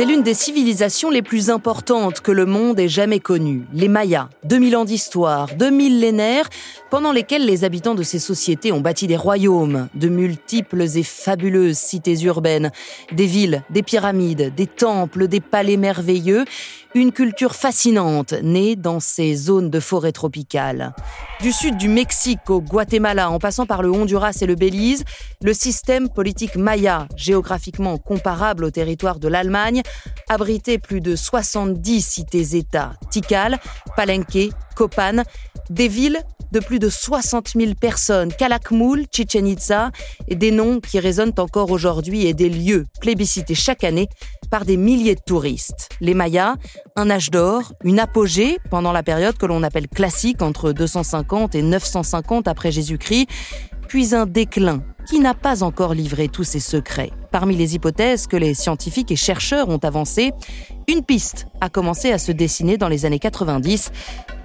C'est l'une des civilisations les plus importantes que le monde ait jamais connues. Les Mayas, 2000 ans d'histoire, deux millénaires, pendant lesquels les habitants de ces sociétés ont bâti des royaumes, de multiples et fabuleuses cités urbaines, des villes, des pyramides, des temples, des palais merveilleux, une culture fascinante née dans ces zones de forêt tropicale. Du sud du Mexique au Guatemala, en passant par le Honduras et le Belize, le système politique maya, géographiquement comparable au territoire de l'Allemagne, abritait plus de 70 cités-États, Tikal, Palenque, Copan, des villes de plus de 60 000 personnes, Calakmul, Chichen Itza, et des noms qui résonnent encore aujourd'hui et des lieux plébiscités chaque année par des milliers de touristes. Les Mayas, un âge d'or, une apogée pendant la période que l'on appelle classique entre 250 et 950 après Jésus-Christ, puis un déclin qui n'a pas encore livré tous ses secrets. Parmi les hypothèses que les scientifiques et chercheurs ont avancées, une piste a commencé à se dessiner dans les années 90,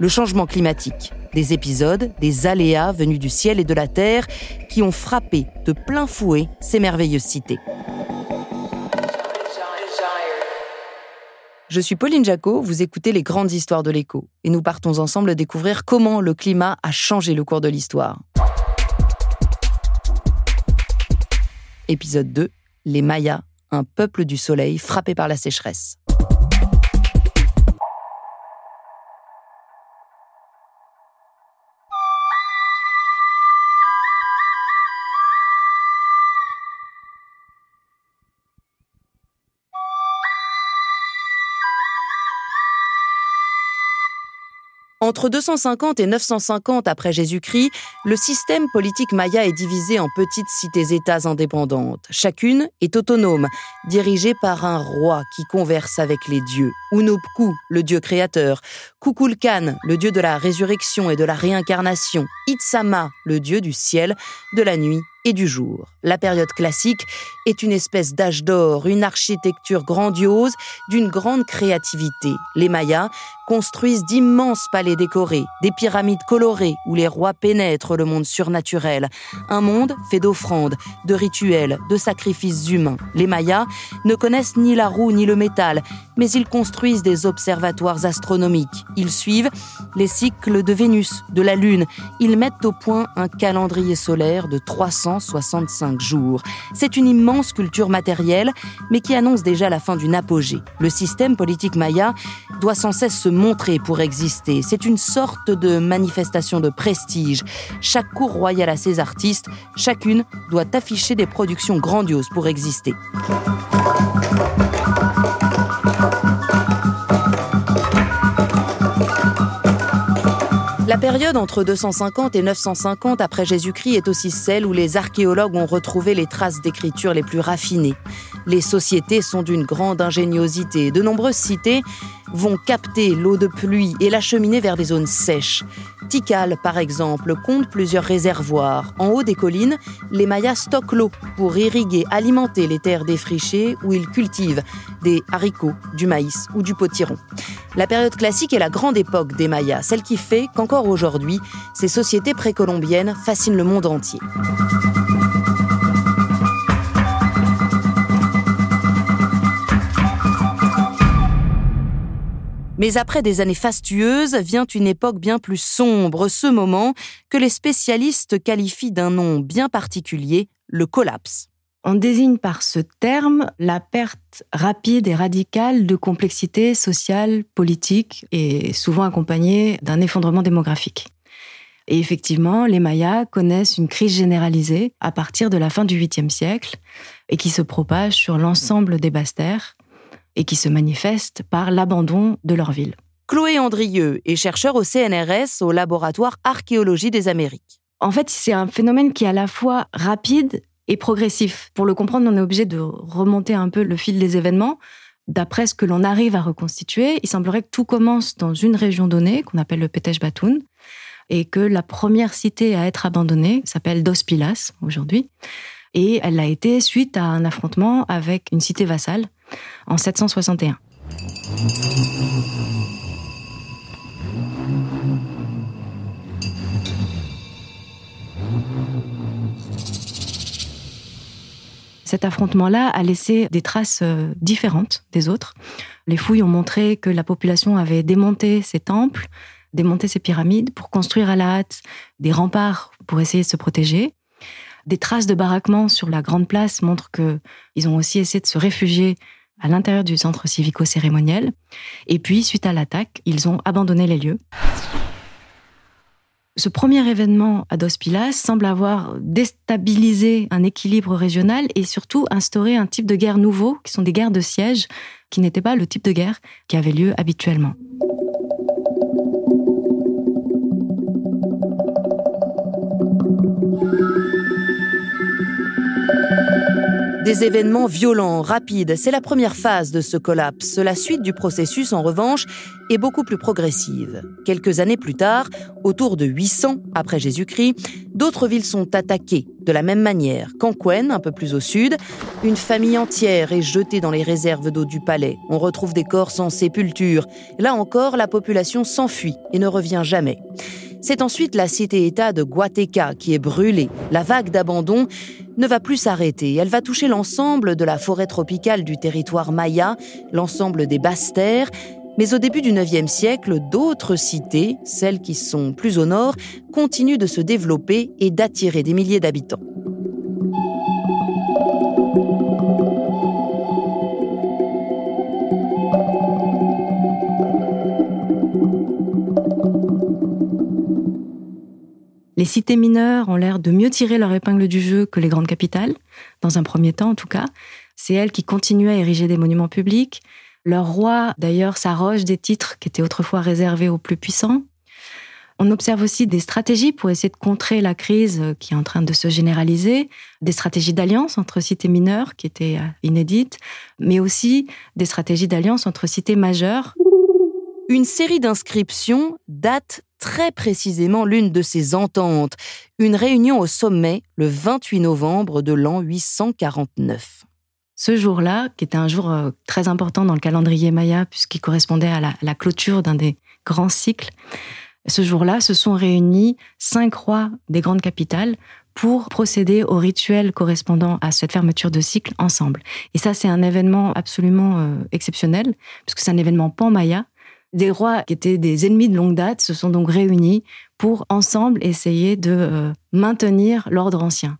le changement climatique. Des épisodes, des aléas venus du ciel et de la terre qui ont frappé de plein fouet ces merveilleuses cités. Je suis Pauline Jacot, vous écoutez les grandes histoires de l'écho, et nous partons ensemble découvrir comment le climat a changé le cours de l'histoire. Épisode 2, les Mayas, un peuple du soleil frappé par la sécheresse. Entre 250 et 950 après Jésus-Christ, le système politique maya est divisé en petites cités-États indépendantes. Chacune est autonome, dirigée par un roi qui converse avec les dieux. Unupku, le dieu créateur. Kukulkan, le dieu de la résurrection et de la réincarnation. Itsama, le dieu du ciel, de la nuit et du jour. La période classique est une espèce d'âge d'or, une architecture grandiose, d'une grande créativité. Les Mayas construisent d'immenses palais décorés, des pyramides colorées où les rois pénètrent le monde surnaturel. Un monde fait d'offrandes, de rituels, de sacrifices humains. Les Mayas ne connaissent ni la roue ni le métal, mais ils construisent des observatoires astronomiques. Ils suivent les cycles de Vénus, de la Lune. Ils mettent au point un calendrier solaire de 365 jours. C'est une immense culture matérielle, mais qui annonce déjà la fin d'une apogée. Le système politique maya doit sans cesse se montrer pour exister. C'est une sorte de manifestation de prestige. Chaque cour royale a ses artistes, chacune doit afficher des productions grandioses pour exister. La période entre 250 et 950 après Jésus-Christ est aussi celle où les archéologues ont retrouvé les traces d'écriture les plus raffinées. Les sociétés sont d'une grande ingéniosité. De nombreuses cités vont capter l'eau de pluie et l'acheminer vers des zones sèches. Tikal, par exemple, compte plusieurs réservoirs. En haut des collines, les Mayas stockent l'eau pour irriguer, alimenter les terres défrichées où ils cultivent des haricots, du maïs ou du potiron. La période classique est la grande époque des Mayas, celle qui fait qu'encore aujourd'hui, ces sociétés précolombiennes fascinent le monde entier. Mais après des années fastueuses vient une époque bien plus sombre, ce moment que les spécialistes qualifient d'un nom bien particulier, le collapse. On désigne par ce terme la perte rapide et radicale de complexité sociale, politique et souvent accompagnée d'un effondrement démographique. Et effectivement, les Mayas connaissent une crise généralisée à partir de la fin du 8e siècle et qui se propage sur l'ensemble des basses-terres et qui se manifeste par l'abandon de leur ville. Chloé Andrieux est chercheur au CNRS au laboratoire Archéologie des Amériques. En fait, c'est un phénomène qui est à la fois rapide et progressif. Pour le comprendre, on est obligé de remonter un peu le fil des événements. D'après ce que l'on arrive à reconstituer, il semblerait que tout commence dans une région donnée, qu'on appelle le Petej Batoun, et que la première cité à être abandonnée s'appelle Dos Pilas aujourd'hui. Et elle a été suite à un affrontement avec une cité vassale en 761. Cet affrontement-là a laissé des traces euh, différentes des autres. Les fouilles ont montré que la population avait démonté ses temples, démonté ses pyramides pour construire à la hâte des remparts pour essayer de se protéger. Des traces de baraquement sur la grande place montrent qu'ils ont aussi essayé de se réfugier à l'intérieur du centre civico-cérémoniel. Et puis, suite à l'attaque, ils ont abandonné les lieux. Ce premier événement à Dos Pilas semble avoir déstabilisé un équilibre régional et surtout instauré un type de guerre nouveau, qui sont des guerres de siège, qui n'étaient pas le type de guerre qui avait lieu habituellement. Des événements violents, rapides, c'est la première phase de ce collapse. La suite du processus, en revanche, est beaucoup plus progressive. Quelques années plus tard, autour de 800 après Jésus-Christ, d'autres villes sont attaquées de la même manière. Canquen, un peu plus au sud, une famille entière est jetée dans les réserves d'eau du palais. On retrouve des corps sans sépulture. Là encore, la population s'enfuit et ne revient jamais. C'est ensuite la cité-État de Guateca qui est brûlée. La vague d'abandon ne va plus s'arrêter. Elle va toucher l'ensemble de la forêt tropicale du territoire maya, l'ensemble des basses terres. Mais au début du IXe siècle, d'autres cités, celles qui sont plus au nord, continuent de se développer et d'attirer des milliers d'habitants. Les cités mineures ont l'air de mieux tirer leur épingle du jeu que les grandes capitales, dans un premier temps en tout cas. C'est elles qui continuaient à ériger des monuments publics. Leur roi, d'ailleurs, s'arroge des titres qui étaient autrefois réservés aux plus puissants. On observe aussi des stratégies pour essayer de contrer la crise qui est en train de se généraliser, des stratégies d'alliance entre cités mineures qui étaient euh, inédites, mais aussi des stratégies d'alliance entre cités majeures. Une série d'inscriptions date très précisément l'une de ces ententes, une réunion au sommet le 28 novembre de l'an 849. Ce jour-là, qui était un jour euh, très important dans le calendrier maya, puisqu'il correspondait à la, clôture d'un des grands cycles, ce jour-là se sont réunis cinq rois des grandes capitales pour procéder au rituel correspondant à cette fermeture de cycle ensemble. Et ça, c'est un événement absolument euh, exceptionnel, puisque c'est un événement pan-maya, des rois qui étaient des ennemis de longue date se sont donc réunis pour ensemble essayer de euh, maintenir l'ordre ancien.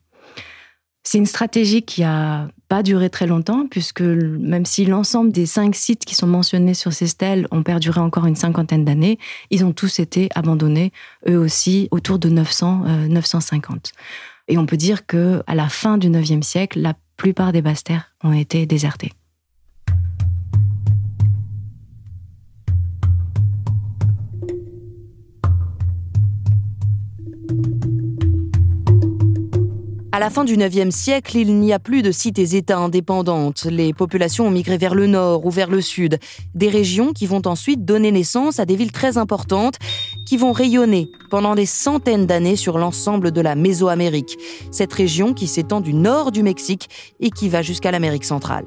C'est une stratégie qui a pas duré très longtemps, puisque même si l'ensemble des cinq sites qui sont mentionnés sur ces stèles ont perduré encore une cinquantaine d'années, ils ont tous été abandonnés, eux aussi, autour de 900, 950. Euh, Et on peut dire que à la fin du IXe siècle, la plupart des basses terres ont été désertées. À la fin du IXe siècle, il n'y a plus de cités-États indépendantes. Les populations ont migré vers le nord ou vers le sud, des régions qui vont ensuite donner naissance à des villes très importantes qui vont rayonner pendant des centaines d'années sur l'ensemble de la Mésoamérique, cette région qui s'étend du nord du Mexique et qui va jusqu'à l'Amérique centrale.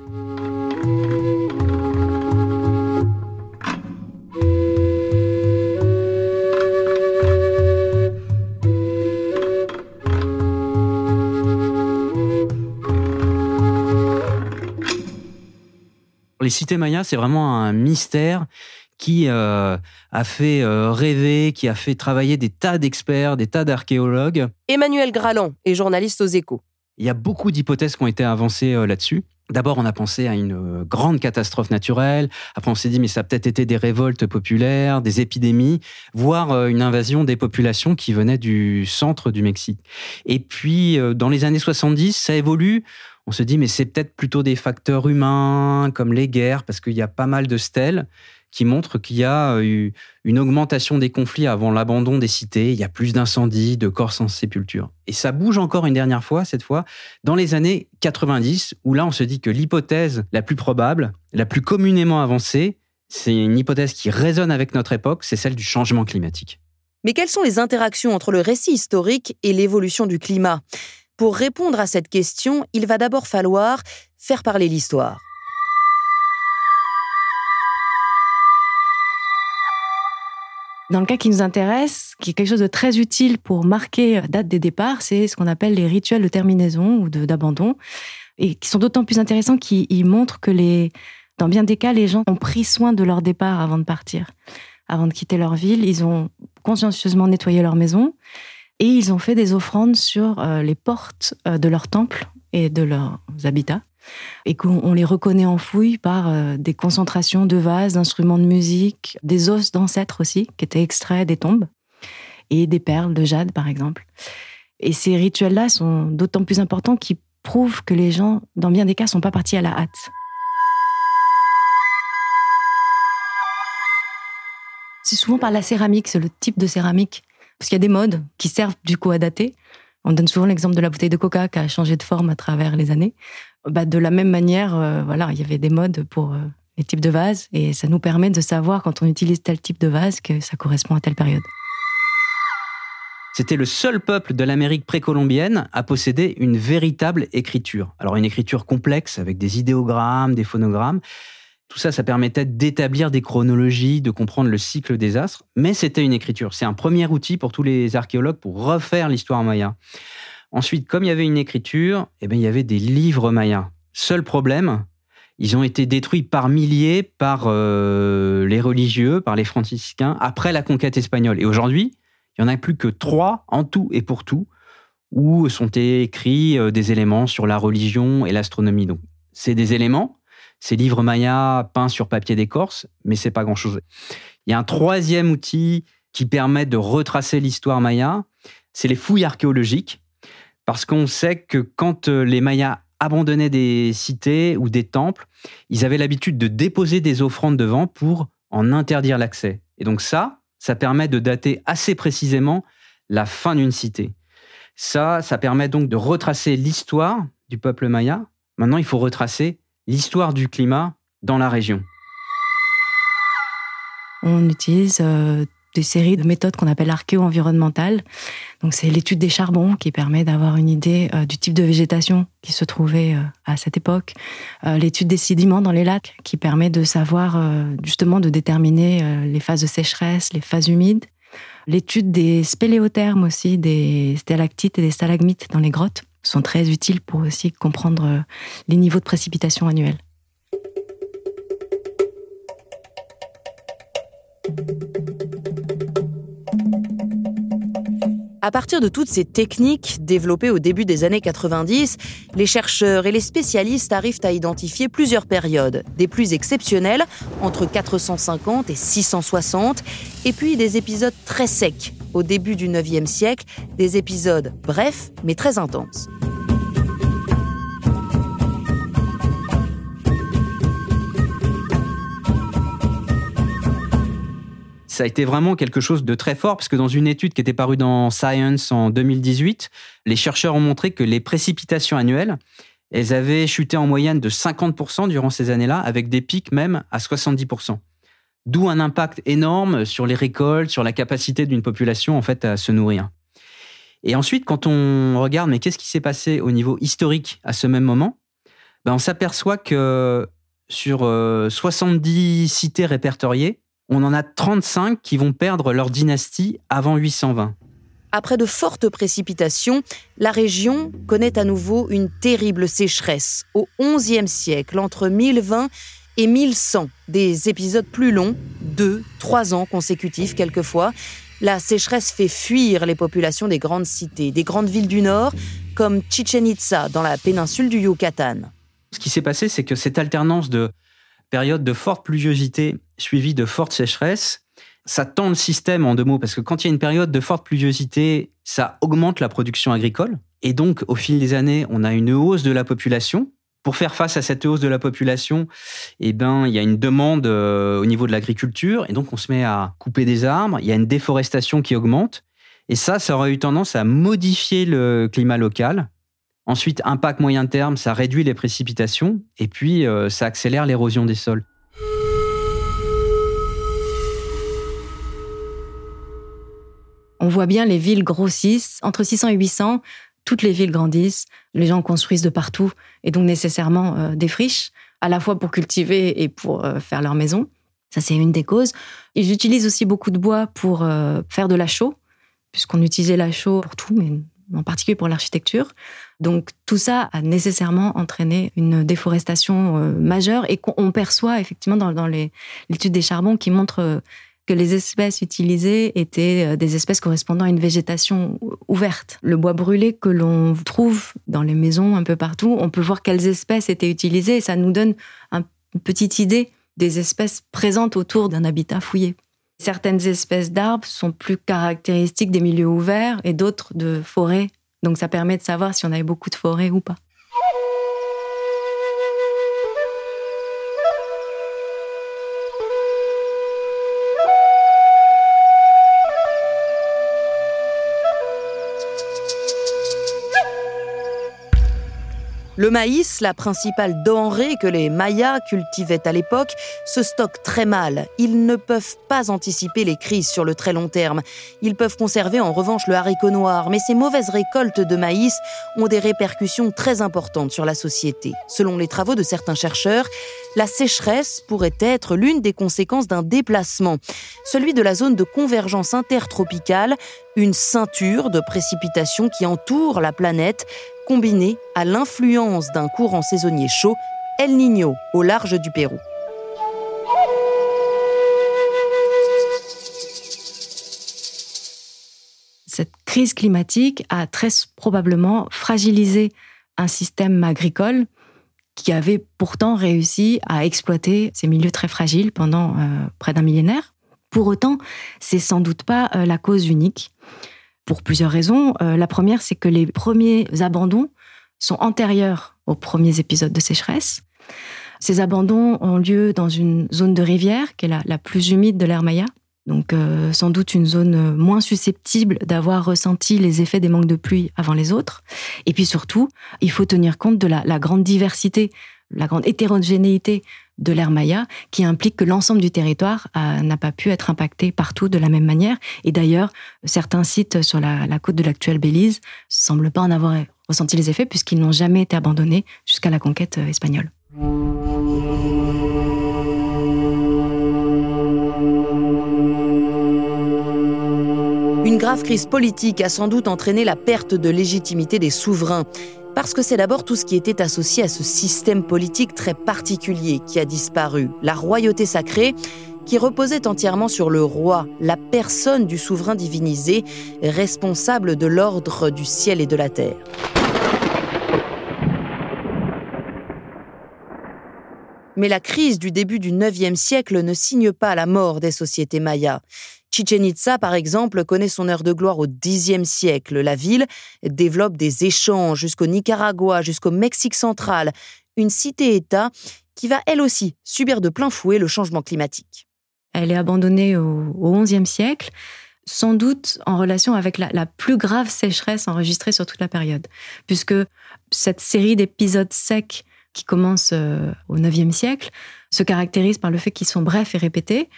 Les cités mayas, c'est vraiment un mystère qui euh, a fait euh, rêver, qui a fait travailler des tas d'experts, des tas d'archéologues. Emmanuel Graland est journaliste aux échos. Il y a beaucoup d'hypothèses qui ont été avancées là-dessus. D'abord, on a pensé à une grande catastrophe naturelle. Après, on s'est dit, mais ça a peut-être été des révoltes populaires, des épidémies, voire une invasion des populations qui venaient du centre du Mexique. Et puis, dans les années 70, ça évolue on se dit, mais c'est peut-être plutôt des facteurs humains, comme les guerres, parce qu'il y a pas mal de stèles qui montrent qu'il y a eu une augmentation des conflits avant l'abandon des cités, il y a plus d'incendies, de corps sans sépulture. Et ça bouge encore une dernière fois, cette fois, dans les années 90, où là on se dit que l'hypothèse la plus probable, la plus communément avancée, c'est une hypothèse qui résonne avec notre époque, c'est celle du changement climatique. Mais quelles sont les interactions entre le récit historique et l'évolution du climat? Pour répondre à cette question, il va d'abord falloir faire parler l'histoire. Dans le cas qui nous intéresse, qui est quelque chose de très utile pour marquer date des départs, c'est ce qu'on appelle les rituels de terminaison ou d'abandon, et qui sont d'autant plus intéressants qu'ils montrent que dans bien des cas, les gens ont pris soin de leur départ avant de partir, avant de quitter leur ville. Ils ont consciencieusement nettoyé leur maison. Et ils ont fait des offrandes sur euh, les portes euh, de leurs temples et de leurs habitats. Et qu'on les reconnaît enfouis par euh, des concentrations de vases, d'instruments de musique, des os d'ancêtres aussi, qui étaient extraits des tombes, et des perles de jade, par exemple. Et ces rituels-là sont d'autant plus importants qu'ils prouvent que les gens, dans bien des cas, sont pas partis à la hâte. C'est souvent par la céramique, c'est le type de céramique parce qu'il y a des modes qui servent du coup à dater. On donne souvent l'exemple de la bouteille de coca qui a changé de forme à travers les années. Bah, de la même manière, euh, voilà, il y avait des modes pour euh, les types de vases et ça nous permet de savoir quand on utilise tel type de vase que ça correspond à telle période. C'était le seul peuple de l'Amérique précolombienne à posséder une véritable écriture. Alors une écriture complexe avec des idéogrammes, des phonogrammes, tout ça, ça permettait d'établir des chronologies, de comprendre le cycle des astres, mais c'était une écriture. C'est un premier outil pour tous les archéologues pour refaire l'histoire maya. Ensuite, comme il y avait une écriture, eh bien, il y avait des livres mayas. Seul problème, ils ont été détruits par milliers par euh, les religieux, par les franciscains, après la conquête espagnole. Et aujourd'hui, il n'y en a plus que trois en tout et pour tout, où sont écrits euh, des éléments sur la religion et l'astronomie. Donc, c'est des éléments, ces livres Maya peints sur papier d'écorce, mais c'est pas grand-chose. Il y a un troisième outil qui permet de retracer l'histoire Maya, c'est les fouilles archéologiques, parce qu'on sait que quand euh, les Mayas abandonnaient des cités ou des temples, ils avaient l'habitude de déposer des offrandes devant pour en interdire l'accès. Et donc ça, ça permet de dater assez précisément la fin d'une cité. Ça, ça permet donc de retracer l'histoire du peuple maya. Maintenant, il faut retracer l'histoire du climat dans la région On utilise euh, des séries de méthodes qu'on appelle archéo-environnementales. C'est l'étude des charbons qui permet d'avoir une idée euh, du type de végétation qui se trouvait euh, à cette époque. l'étude des sédiments dans les lacs qui permet de savoir justement de déterminer les phases de sécheresse, les phases humides. L'étude des spéléothermes aussi, des stalactites et des stalagmites dans les grottes sont très utiles pour aussi comprendre euh, les niveaux de précipitation annuels. À partir de toutes ces techniques développées au début des années 90, les chercheurs et les spécialistes arrivent à identifier plusieurs périodes, des plus exceptionnelles, entre 450 et 660, et puis des épisodes très secs, au début du 9e siècle, des épisodes brefs mais très intenses. ça a été vraiment quelque chose de très fort parce que dans une étude qui était parue dans Science en 2018, les chercheurs ont montré que les précipitations annuelles, elles avaient chuté en moyenne de 50% durant ces années-là, avec des pics même à 70%. D'où un impact énorme sur les récoltes, sur la capacité d'une population en fait à se nourrir. Et ensuite, quand on regarde, mais qu'est-ce qui s'est passé au niveau historique à ce même moment? Ben, On s'aperçoit que sur 70 euh, cités répertoriées, on en a 35 qui vont perdre leur dynastie avant 820. Après de fortes précipitations, la région connaît à nouveau une terrible sécheresse. Au XIe siècle, entre 1020 et 1100, des épisodes plus longs, deux, trois ans consécutifs quelquefois. La sécheresse fait fuir les populations des grandes cités, des grandes villes du Nord, comme Chichen Itza dans la péninsule du Yucatan. Ce qui s'est passé, c'est que cette alternance de périodes de forte pluviosité suivie de forte sécheresse, ça tend le système en deux mots, parce que quand il y a une période de forte pluviosité, ça augmente la production agricole. Et donc, au fil des années, on a une hausse de la population. Pour faire face à cette hausse de la population, eh ben, il y a une demande euh, au niveau de l'agriculture, et donc on se met à couper des arbres, il y a une déforestation qui augmente, et ça, ça aurait eu tendance à modifier le climat local. Ensuite, impact moyen terme, ça réduit les précipitations, et puis euh, ça accélère l'érosion des sols. On voit bien les villes grossissent. Entre 600 et 800, toutes les villes grandissent. Les gens construisent de partout et donc nécessairement euh, des friches, à la fois pour cultiver et pour euh, faire leur maison. Ça, c'est une des causes. Ils utilisent aussi beaucoup de bois pour euh, faire de la chaux, puisqu'on utilisait la chaux pour tout, mais en particulier pour l'architecture. Donc tout ça a nécessairement entraîné une déforestation majeure et qu'on perçoit effectivement dans, dans l'étude des charbons qui montre que les espèces utilisées étaient euh, des espèces correspondant à une végétation ouverte. Le bois brûlé que l'on trouve dans les maisons un peu partout, on peut voir quelles espèces étaient utilisées et ça nous donne une petite idée des espèces présentes autour d'un habitat fouillé. Certaines espèces d'arbres sont plus caractéristiques des milieux ouverts et d'autres de forêts. Donc ça permet de savoir si on avait beaucoup de forêts ou pas. Le maïs, la principale denrée que les Mayas cultivaient à l'époque, se stocke très mal. Ils ne peuvent pas anticiper les crises sur le très long terme. Ils peuvent conserver en revanche le haricot noir, mais ces mauvaises récoltes de maïs ont des répercussions très importantes sur la société. Selon les travaux de certains chercheurs, la sécheresse pourrait être l'une des conséquences d'un déplacement, celui de la zone de convergence intertropicale, une ceinture de précipitations qui entoure la planète combiné à l'influence d'un courant saisonnier chaud, El Niño, au large du Pérou. Cette crise climatique a très probablement fragilisé un système agricole qui avait pourtant réussi à exploiter ces milieux très fragiles pendant euh, près d'un millénaire. Pour autant, c'est sans doute pas euh, la cause unique pour plusieurs raisons. Euh, la première, c'est que les premiers abandons sont antérieurs aux premiers épisodes de sécheresse. Ces abandons ont lieu dans une zone de rivière qui est la, plus humide de l'ère Maya. Donc euh, sans doute une zone moins susceptible d'avoir ressenti les effets des manques de pluie avant les autres. Et puis surtout, il faut tenir compte de la grande diversité, la grande hétérogénéité de l'ère Maya, qui implique que l'ensemble du territoire euh, n'a pas pu être impacté partout de la même manière. Et d'ailleurs, certains sites sur la, côte de l'actuelle Belize semblent pas en avoir ressenti les effets puisqu'ils n'ont jamais été abandonnés jusqu'à la conquête euh, espagnole. Une grave crise politique a sans doute entraîné la perte de légitimité des souverains. Parce que c'est d'abord tout ce qui était associé à ce système politique très particulier qui a disparu. La royauté sacrée, qui reposait entièrement sur le roi, la personne du souverain divinisé, responsable de l'ordre du ciel et de la terre. Mais la crise du début du IXe siècle ne signe pas la mort des sociétés mayas. Chichen Itza, par exemple, connaît son heure de gloire au Xe siècle. La ville développe des échanges jusqu'au Nicaragua, jusqu'au Mexique central, une cité-État qui va elle aussi subir de plein fouet le changement climatique. Elle est abandonnée au XIe siècle, sans doute en relation avec la, la, plus grave sécheresse enregistrée sur toute la période, puisque cette série d'épisodes secs qui commence euh, au IXe siècle se caractérise par le fait qu'ils sont brefs et répétés,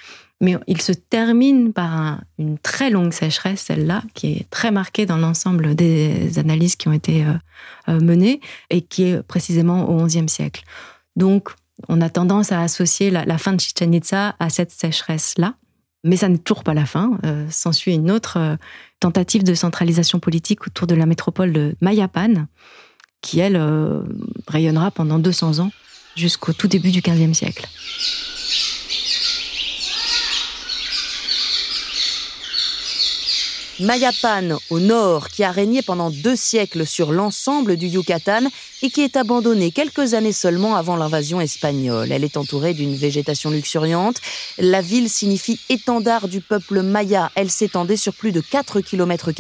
mais il se termine par une très longue sécheresse, celle-là, qui est très marquée dans l'ensemble des analyses qui ont été euh, euh, menées et qui est précisément au XIe siècle. Donc, on a tendance à associer la, fin de Chichen Itza à cette sécheresse-là. Mais ça n'est toujours pas la fin. Euh, s'ensuit une autre tentative de centralisation politique autour de la métropole de Mayapan, qui, elle, rayonnera pendant 200 ans jusqu'au tout début du XVe siècle. Mayapan au nord, qui a régné pendant deux siècles sur l'ensemble du Yucatan et qui est abandonnée quelques années seulement avant l'invasion espagnole. Elle est entourée d'une végétation luxuriante. La ville signifie étendard du peuple maya. Elle s'étendait sur plus de 4 km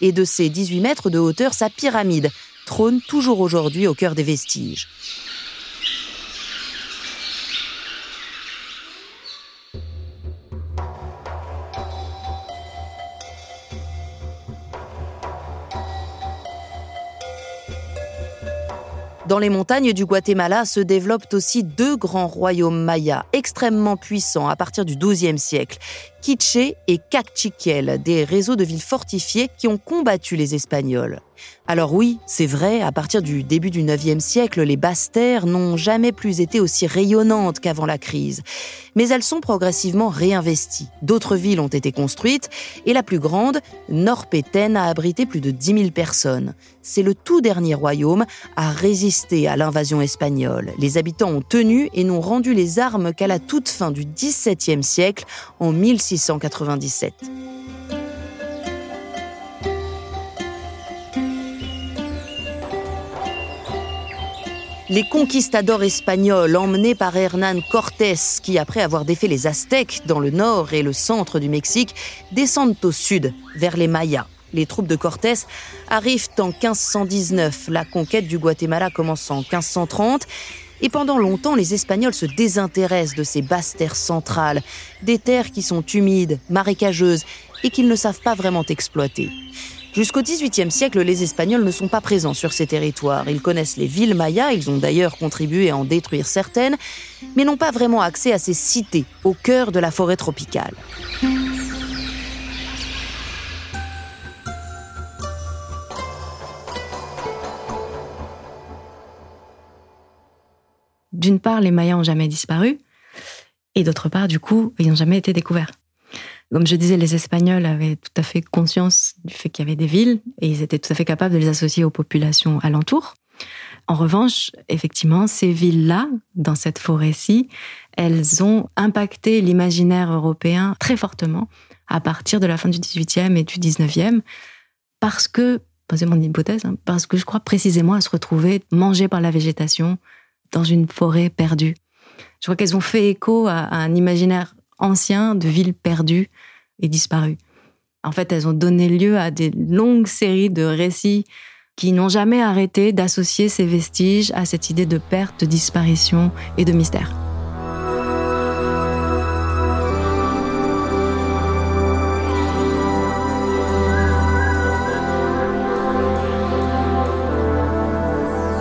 et de ses 18 mètres de hauteur, sa pyramide trône toujours aujourd'hui au cœur des vestiges. Dans les montagnes du Guatemala se développent aussi deux grands royaumes mayas extrêmement puissants à partir du XIIe siècle. Quiché et Cacchiquel, des réseaux de villes fortifiées qui ont combattu les Espagnols. Alors oui, c'est vrai, à partir du début du IXe siècle, les basses terres n'ont jamais plus été aussi rayonnantes qu'avant la crise. Mais elles sont progressivement réinvesties. D'autres villes ont été construites et la plus grande, Norpeten, a abrité plus de 10 000 personnes. C'est le tout dernier royaume à résister à l'invasion espagnole. Les habitants ont tenu et n'ont rendu les armes qu'à la toute fin du XVIIe siècle, en 1600. Les conquistadors espagnols emmenés par Hernán Cortés, qui après avoir défait les Aztèques dans le nord et le centre du Mexique, descendent au sud, vers les Mayas. Les troupes de Cortés arrivent en 1519. La conquête du Guatemala commence en 1530 et pendant longtemps, les Espagnols se désintéressent de ces basses terres centrales, des terres qui sont humides, marécageuses et qu'ils ne savent pas vraiment exploiter. Jusqu'au XVIIIe siècle, les Espagnols ne sont pas présents sur ces territoires. Ils connaissent les villes mayas, ils ont d'ailleurs contribué à en détruire certaines, mais n'ont pas vraiment accès à ces cités au cœur de la forêt tropicale. D'une part, les Mayas n'ont jamais disparu, et d'autre part, du coup, ils n'ont jamais été découverts. Comme je disais, les Espagnols avaient tout à fait conscience du fait qu'il y avait des villes, et ils étaient tout à fait capables de les associer aux populations alentours. En revanche, effectivement, ces villes-là, dans cette forêt-ci, elles ont impacté l'imaginaire européen très fortement à partir de la fin du XVIIIe et du XIXe, parce que, c'est mon hypothèse, hein, parce que je crois précisément à se retrouver mangées par la végétation, dans une forêt perdue. Je crois qu'elles ont fait écho à, un imaginaire ancien de villes perdues et disparues. En fait, elles ont donné lieu à des longues séries de récits qui n'ont jamais arrêté d'associer ces vestiges à cette idée de perte, de disparition et de mystère.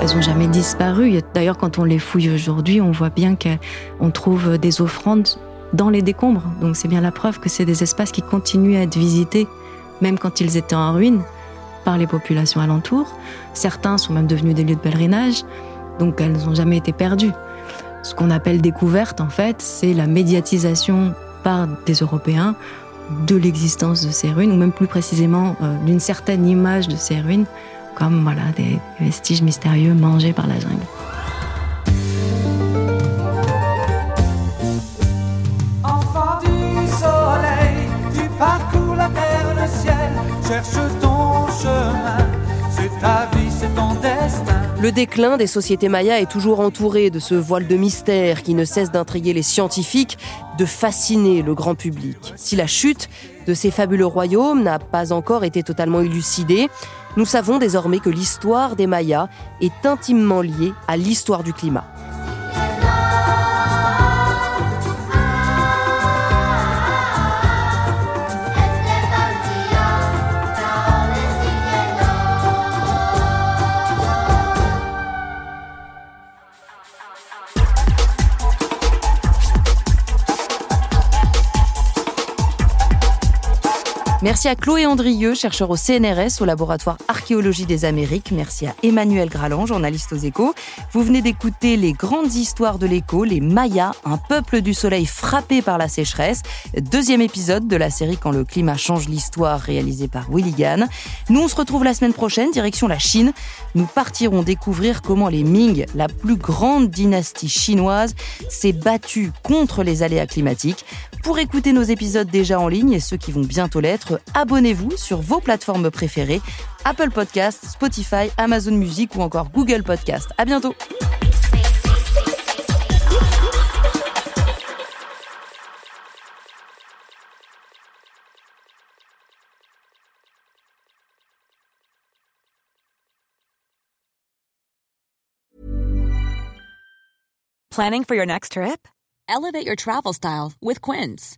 Elles n'ont jamais disparu. D'ailleurs, quand on les fouille aujourd'hui, on voit bien qu'on trouve des offrandes dans les décombres. Donc c'est bien la preuve que c'est des espaces qui continuent à être visités, même quand ils étaient en ruine, par les populations alentours. Certains sont même devenus des lieux de pèlerinage, donc elles n'ont jamais été perdues. Ce qu'on appelle découverte, en fait, c'est la médiatisation par des Européens de l'existence de ces ruines, ou même plus précisément euh, d'une certaine image de ces ruines comme voilà, des vestiges mystérieux mangés par la jungle. Enfant du soleil, tu parcours la terre, le ciel, cherche ton chemin, c'est ta vie, c'est ton destin. Le déclin des sociétés mayas est toujours entouré de ce voile de mystère qui ne cesse d'intriguer les scientifiques, de fasciner le grand public. Si la chute de ces fabuleux royaumes n'a pas encore été totalement élucidée, nous savons désormais que l'histoire des Mayas est intimement liée à l'histoire du climat. Merci à Chloé Andrieux, chercheur au CNRS au laboratoire Archéologie des Amériques. Merci à Emmanuel Graland, journaliste aux échos. Vous venez d'écouter les grandes histoires de l'écho, les Mayas, un peuple du soleil frappé par la sécheresse. Deuxième épisode de la série Quand le climat change l'histoire, réalisé par Willy Gann. Nous, on se retrouve la semaine prochaine, direction la Chine. Nous partirons découvrir comment les Ming, la plus grande dynastie chinoise, s'est battue contre les aléas climatiques. Pour écouter nos épisodes déjà en ligne et ceux qui vont bientôt l'être, abonnez-vous sur vos plateformes préférées Apple Podcast, Spotify, Amazon Music ou encore Google Podcast. À bientôt. Planning for your next trip? Elevate your travel style with Quince.